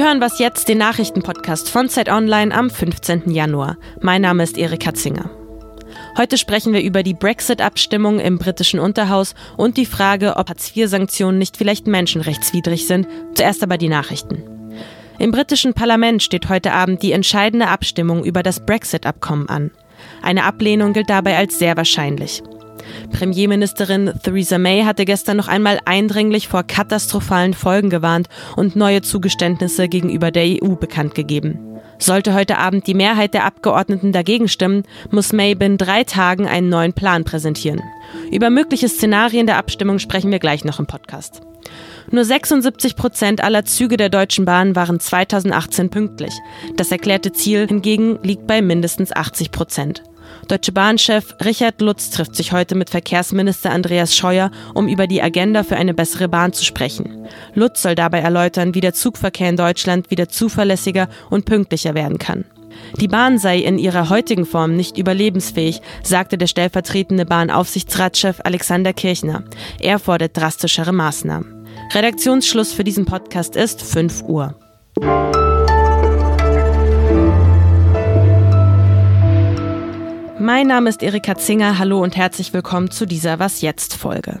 Sie hören was jetzt, den Nachrichtenpodcast von Zeit Online am 15. Januar. Mein Name ist Erika Zinger. Heute sprechen wir über die Brexit-Abstimmung im britischen Unterhaus und die Frage, ob Hartz-IV-Sanktionen nicht vielleicht menschenrechtswidrig sind. Zuerst aber die Nachrichten. Im britischen Parlament steht heute Abend die entscheidende Abstimmung über das Brexit-Abkommen an. Eine Ablehnung gilt dabei als sehr wahrscheinlich. Premierministerin Theresa May hatte gestern noch einmal eindringlich vor katastrophalen Folgen gewarnt und neue Zugeständnisse gegenüber der EU bekannt gegeben. Sollte heute Abend die Mehrheit der Abgeordneten dagegen stimmen, muss May binnen drei Tagen einen neuen Plan präsentieren. Über mögliche Szenarien der Abstimmung sprechen wir gleich noch im Podcast. Nur 76 Prozent aller Züge der Deutschen Bahn waren 2018 pünktlich. Das erklärte Ziel hingegen liegt bei mindestens 80 Prozent. Deutsche Bahn-Chef Richard Lutz trifft sich heute mit Verkehrsminister Andreas Scheuer, um über die Agenda für eine bessere Bahn zu sprechen. Lutz soll dabei erläutern, wie der Zugverkehr in Deutschland wieder zuverlässiger und pünktlicher werden kann. Die Bahn sei in ihrer heutigen Form nicht überlebensfähig, sagte der stellvertretende Bahnaufsichtsratschef Alexander Kirchner. Er fordert drastischere Maßnahmen. Redaktionsschluss für diesen Podcast ist 5 Uhr. Mein Name ist Erika Zinger. Hallo und herzlich willkommen zu dieser Was jetzt Folge.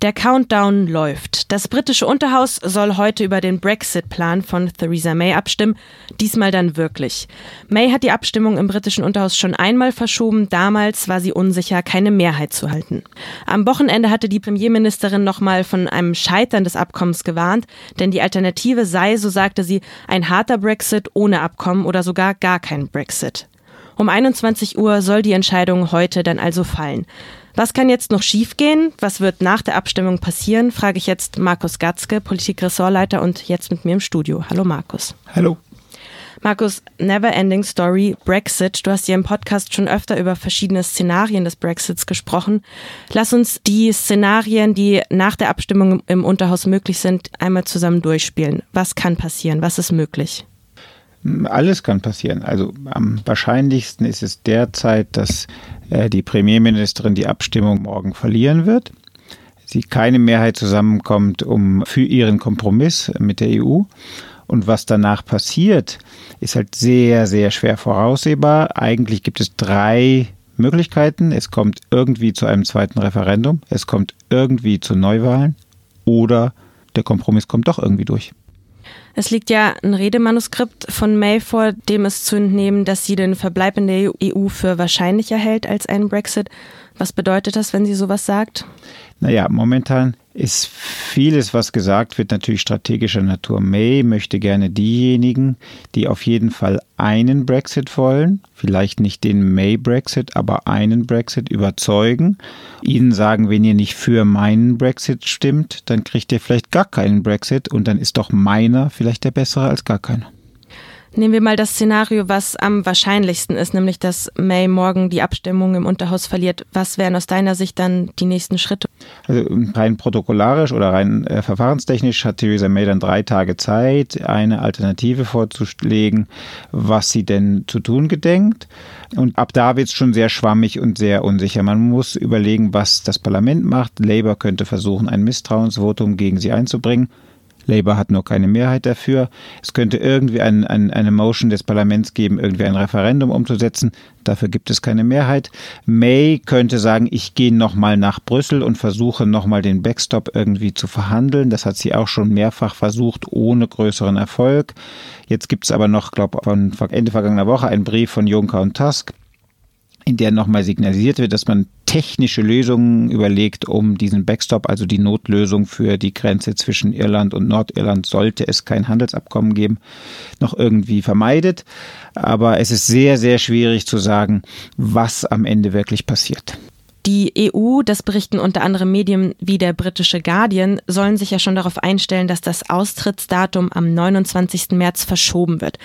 Der Countdown läuft. Das britische Unterhaus soll heute über den Brexit-Plan von Theresa May abstimmen. Diesmal dann wirklich. May hat die Abstimmung im britischen Unterhaus schon einmal verschoben. Damals war sie unsicher, keine Mehrheit zu halten. Am Wochenende hatte die Premierministerin nochmal von einem Scheitern des Abkommens gewarnt, denn die Alternative sei, so sagte sie, ein harter Brexit ohne Abkommen oder sogar gar kein Brexit. Um 21 Uhr soll die Entscheidung heute dann also fallen. Was kann jetzt noch schiefgehen? Was wird nach der Abstimmung passieren? Frage ich jetzt Markus Gatzke, Politikressortleiter und jetzt mit mir im Studio. Hallo Markus. Hallo. Markus, Never Ending Story, Brexit. Du hast ja im Podcast schon öfter über verschiedene Szenarien des Brexits gesprochen. Lass uns die Szenarien, die nach der Abstimmung im Unterhaus möglich sind, einmal zusammen durchspielen. Was kann passieren? Was ist möglich? Alles kann passieren. Also am wahrscheinlichsten ist es derzeit, dass äh, die Premierministerin die Abstimmung morgen verlieren wird. Sie keine Mehrheit zusammenkommt um für ihren Kompromiss mit der EU. Und was danach passiert, ist halt sehr, sehr schwer voraussehbar. Eigentlich gibt es drei Möglichkeiten. Es kommt irgendwie zu einem zweiten Referendum, es kommt irgendwie zu Neuwahlen oder der Kompromiss kommt doch irgendwie durch. Es liegt ja ein Redemanuskript von May vor, dem es zu entnehmen, dass sie den Verbleib in der EU für wahrscheinlicher hält als einen Brexit. Was bedeutet das, wenn sie sowas sagt? Naja, momentan ist vieles, was gesagt wird, natürlich strategischer Natur. May möchte gerne diejenigen, die auf jeden Fall einen Brexit wollen, vielleicht nicht den May-Brexit, aber einen Brexit überzeugen, ihnen sagen, wenn ihr nicht für meinen Brexit stimmt, dann kriegt ihr vielleicht gar keinen Brexit und dann ist doch meiner vielleicht der bessere als gar keiner. Nehmen wir mal das Szenario, was am wahrscheinlichsten ist, nämlich dass May morgen die Abstimmung im Unterhaus verliert. Was wären aus deiner Sicht dann die nächsten Schritte? Also rein protokollarisch oder rein äh, verfahrenstechnisch hat Theresa May dann drei Tage Zeit, eine Alternative vorzulegen, was sie denn zu tun gedenkt. Und ab da wird es schon sehr schwammig und sehr unsicher. Man muss überlegen, was das Parlament macht. Labour könnte versuchen, ein Misstrauensvotum gegen sie einzubringen. Labour hat nur keine Mehrheit dafür. Es könnte irgendwie ein, ein, eine Motion des Parlaments geben, irgendwie ein Referendum umzusetzen. Dafür gibt es keine Mehrheit. May könnte sagen, ich gehe nochmal nach Brüssel und versuche nochmal den Backstop irgendwie zu verhandeln. Das hat sie auch schon mehrfach versucht, ohne größeren Erfolg. Jetzt gibt es aber noch, glaube ich, Ende vergangener Woche einen Brief von Juncker und Tusk, in der nochmal signalisiert wird, dass man technische Lösungen überlegt, um diesen Backstop, also die Notlösung für die Grenze zwischen Irland und Nordirland, sollte es kein Handelsabkommen geben, noch irgendwie vermeidet. Aber es ist sehr, sehr schwierig zu sagen, was am Ende wirklich passiert. Die EU, das berichten unter anderem Medien wie der britische Guardian, sollen sich ja schon darauf einstellen, dass das Austrittsdatum am 29. März verschoben wird.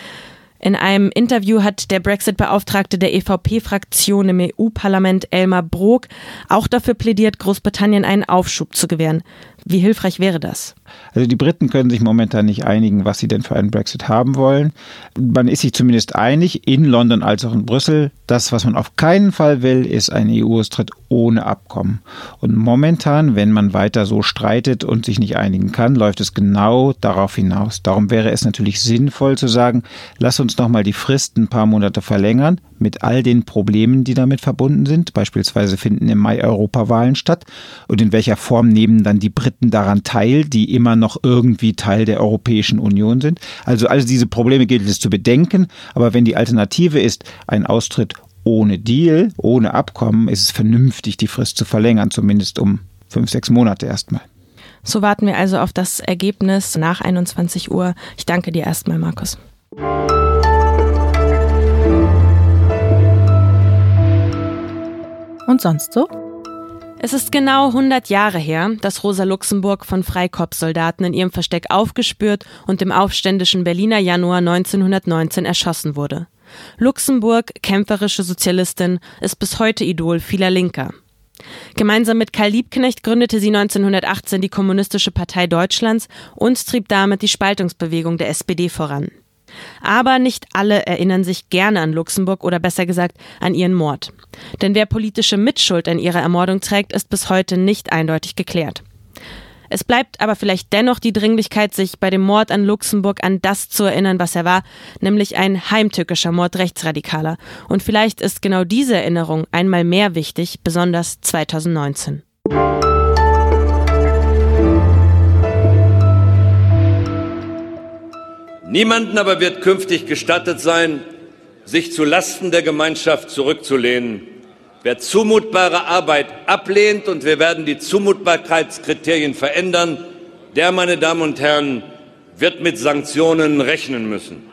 In einem Interview hat der Brexit-Beauftragte der EVP-Fraktion im EU-Parlament Elmar Brok auch dafür plädiert, Großbritannien einen Aufschub zu gewähren. Wie hilfreich wäre das? Also die Briten können sich momentan nicht einigen, was sie denn für einen Brexit haben wollen. Man ist sich zumindest einig, in London als auch in Brüssel. Das, was man auf keinen Fall will, ist ein EU-Austritt ohne Abkommen. Und momentan, wenn man weiter so streitet und sich nicht einigen kann, läuft es genau darauf hinaus. Darum wäre es natürlich sinnvoll zu sagen, lass uns noch mal die Frist ein paar Monate verlängern mit all den Problemen, die damit verbunden sind. Beispielsweise finden im Mai Europawahlen statt. Und in welcher Form nehmen dann die Briten daran teil, die immer noch irgendwie Teil der Europäischen Union sind? Also all diese Probleme gilt es zu bedenken. Aber wenn die Alternative ist, ein Austritt ohne Deal, ohne Abkommen, ist es vernünftig, die Frist zu verlängern, zumindest um fünf, sechs Monate erstmal. So warten wir also auf das Ergebnis nach 21 Uhr. Ich danke dir erstmal, Markus. Und sonst so? Es ist genau 100 Jahre her, dass Rosa Luxemburg von Freikorpssoldaten in ihrem Versteck aufgespürt und im aufständischen Berliner Januar 1919 erschossen wurde. Luxemburg, kämpferische Sozialistin, ist bis heute Idol vieler Linker. Gemeinsam mit Karl Liebknecht gründete sie 1918 die Kommunistische Partei Deutschlands und trieb damit die Spaltungsbewegung der SPD voran. Aber nicht alle erinnern sich gerne an Luxemburg oder besser gesagt an ihren Mord. Denn wer politische Mitschuld an ihrer Ermordung trägt, ist bis heute nicht eindeutig geklärt. Es bleibt aber vielleicht dennoch die Dringlichkeit, sich bei dem Mord an Luxemburg an das zu erinnern, was er war, nämlich ein heimtückischer Mord Rechtsradikaler. Und vielleicht ist genau diese Erinnerung einmal mehr wichtig, besonders 2019. Niemanden aber wird künftig gestattet sein, sich zu Lasten der Gemeinschaft zurückzulehnen. Wer zumutbare Arbeit ablehnt, und wir werden die Zumutbarkeitskriterien verändern, der, meine Damen und Herren, wird mit Sanktionen rechnen müssen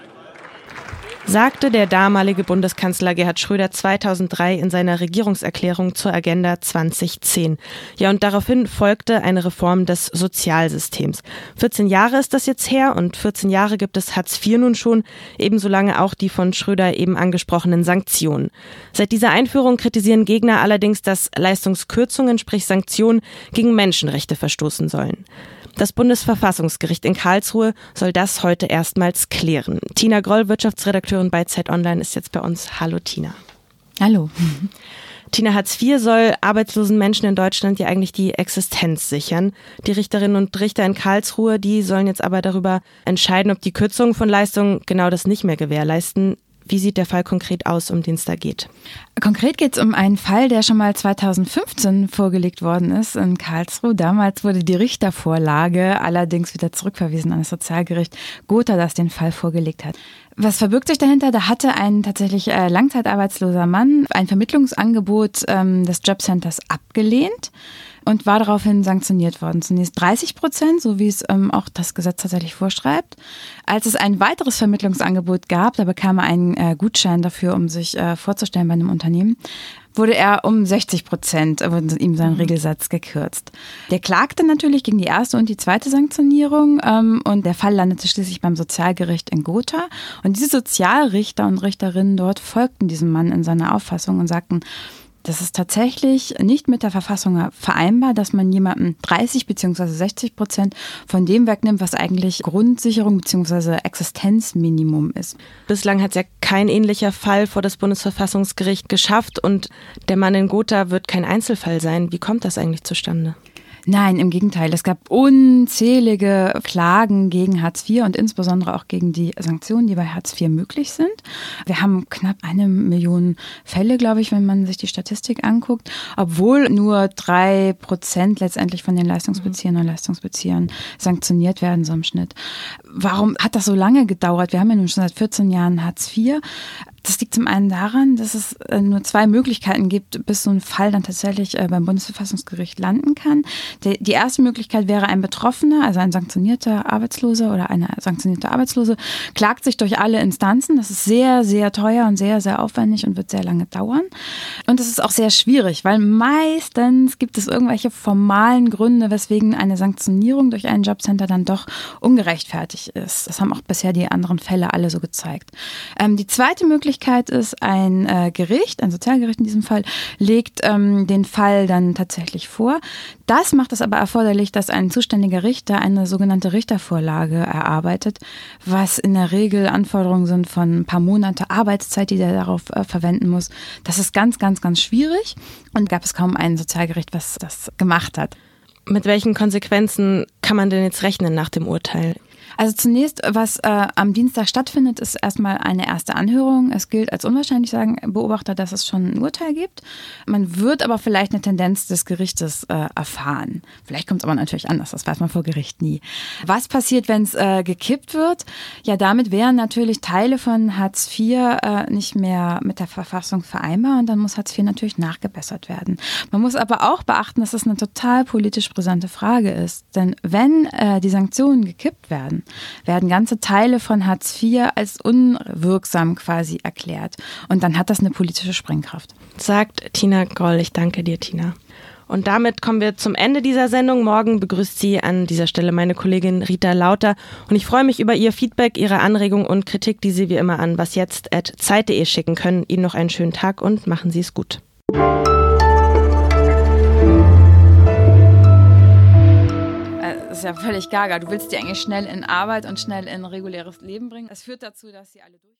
sagte der damalige Bundeskanzler Gerhard Schröder 2003 in seiner Regierungserklärung zur Agenda 2010. Ja, und daraufhin folgte eine Reform des Sozialsystems. 14 Jahre ist das jetzt her und 14 Jahre gibt es Hartz IV nun schon, ebenso lange auch die von Schröder eben angesprochenen Sanktionen. Seit dieser Einführung kritisieren Gegner allerdings, dass Leistungskürzungen, sprich Sanktionen, gegen Menschenrechte verstoßen sollen. Das Bundesverfassungsgericht in Karlsruhe soll das heute erstmals klären. Tina Groll, Wirtschaftsredakteurin bei Zeit Online, ist jetzt bei uns. Hallo Tina. Hallo. Tina Hartz IV soll arbeitslosen Menschen in Deutschland ja eigentlich die Existenz sichern. Die Richterinnen und Richter in Karlsruhe, die sollen jetzt aber darüber entscheiden, ob die Kürzungen von Leistungen genau das nicht mehr gewährleisten. Wie sieht der Fall konkret aus, um den es da geht? Konkret geht es um einen Fall, der schon mal 2015 vorgelegt worden ist in Karlsruhe. Damals wurde die Richtervorlage allerdings wieder zurückverwiesen an das Sozialgericht Gotha, das den Fall vorgelegt hat. Was verbirgt sich dahinter? Da hatte ein tatsächlich äh, langzeitarbeitsloser Mann ein Vermittlungsangebot ähm, des Jobcenters abgelehnt und war daraufhin sanktioniert worden. Zunächst 30 Prozent, so wie es ähm, auch das Gesetz tatsächlich vorschreibt. Als es ein weiteres Vermittlungsangebot gab, da bekam er einen äh, Gutschein dafür, um sich äh, vorzustellen bei einem Unternehmen, wurde er um 60 Prozent, äh, wurde ihm sein mhm. Regelsatz gekürzt. Der klagte natürlich gegen die erste und die zweite Sanktionierung ähm, und der Fall landete schließlich beim Sozialgericht in Gotha. Und diese Sozialrichter und Richterinnen dort folgten diesem Mann in seiner Auffassung und sagten, das ist tatsächlich nicht mit der Verfassung vereinbar, dass man jemandem 30 bzw. 60 Prozent von dem wegnimmt, was eigentlich Grundsicherung bzw. Existenzminimum ist. Bislang hat es ja kein ähnlicher Fall vor das Bundesverfassungsgericht geschafft und der Mann in Gotha wird kein Einzelfall sein. Wie kommt das eigentlich zustande? Nein, im Gegenteil. Es gab unzählige Klagen gegen Hartz IV und insbesondere auch gegen die Sanktionen, die bei Hartz IV möglich sind. Wir haben knapp eine Million Fälle, glaube ich, wenn man sich die Statistik anguckt, obwohl nur drei Prozent letztendlich von den Leistungsbeziehern und Leistungsbeziehern sanktioniert werden, so im Schnitt. Warum hat das so lange gedauert? Wir haben ja nun schon seit 14 Jahren Hartz IV. Das liegt zum einen daran, dass es äh, nur zwei Möglichkeiten gibt, bis so ein Fall dann tatsächlich äh, beim Bundesverfassungsgericht landen kann. Die erste Möglichkeit wäre ein Betroffener, also ein sanktionierter Arbeitsloser oder eine sanktionierte Arbeitslose, klagt sich durch alle Instanzen. Das ist sehr, sehr teuer und sehr, sehr aufwendig und wird sehr lange dauern. Und es ist auch sehr schwierig, weil meistens gibt es irgendwelche formalen Gründe, weswegen eine Sanktionierung durch ein Jobcenter dann doch ungerechtfertigt ist. Das haben auch bisher die anderen Fälle alle so gezeigt. Ähm, die zweite Möglichkeit ist, ein äh, Gericht, ein Sozialgericht in diesem Fall, legt ähm, den Fall dann tatsächlich vor. Das macht es aber erforderlich, dass ein zuständiger Richter eine sogenannte Richtervorlage erarbeitet, was in der Regel Anforderungen sind von ein paar Monate Arbeitszeit, die der darauf äh, verwenden muss. Das ist ganz, ganz, ganz schwierig und gab es kaum ein Sozialgericht, was das gemacht hat. Mit welchen Konsequenzen kann man denn jetzt rechnen nach dem Urteil? Also zunächst, was äh, am Dienstag stattfindet, ist erstmal eine erste Anhörung. Es gilt als unwahrscheinlich, sagen Beobachter, dass es schon ein Urteil gibt. Man wird aber vielleicht eine Tendenz des Gerichtes äh, erfahren. Vielleicht kommt es aber natürlich anders, das weiß man vor Gericht nie. Was passiert, wenn es äh, gekippt wird? Ja, damit wären natürlich Teile von Hartz IV äh, nicht mehr mit der Verfassung vereinbar und dann muss Hartz IV natürlich nachgebessert werden. Man muss aber auch beachten, dass das eine total politisch brisante Frage ist. Denn wenn äh, die Sanktionen gekippt werden, werden ganze Teile von Hartz IV als unwirksam quasi erklärt. Und dann hat das eine politische Sprengkraft. Sagt Tina Goll. Ich danke dir, Tina. Und damit kommen wir zum Ende dieser Sendung. Morgen begrüßt sie an dieser Stelle meine Kollegin Rita Lauter. Und ich freue mich über ihr Feedback, ihre Anregung und Kritik, die Sie wie immer an wasjetzt.zeit.de schicken können. Ihnen noch einen schönen Tag und machen Sie es gut. Ist ja völlig gaga. Du willst die eigentlich schnell in Arbeit und schnell in reguläres Leben bringen. Das führt dazu, dass sie alle durch.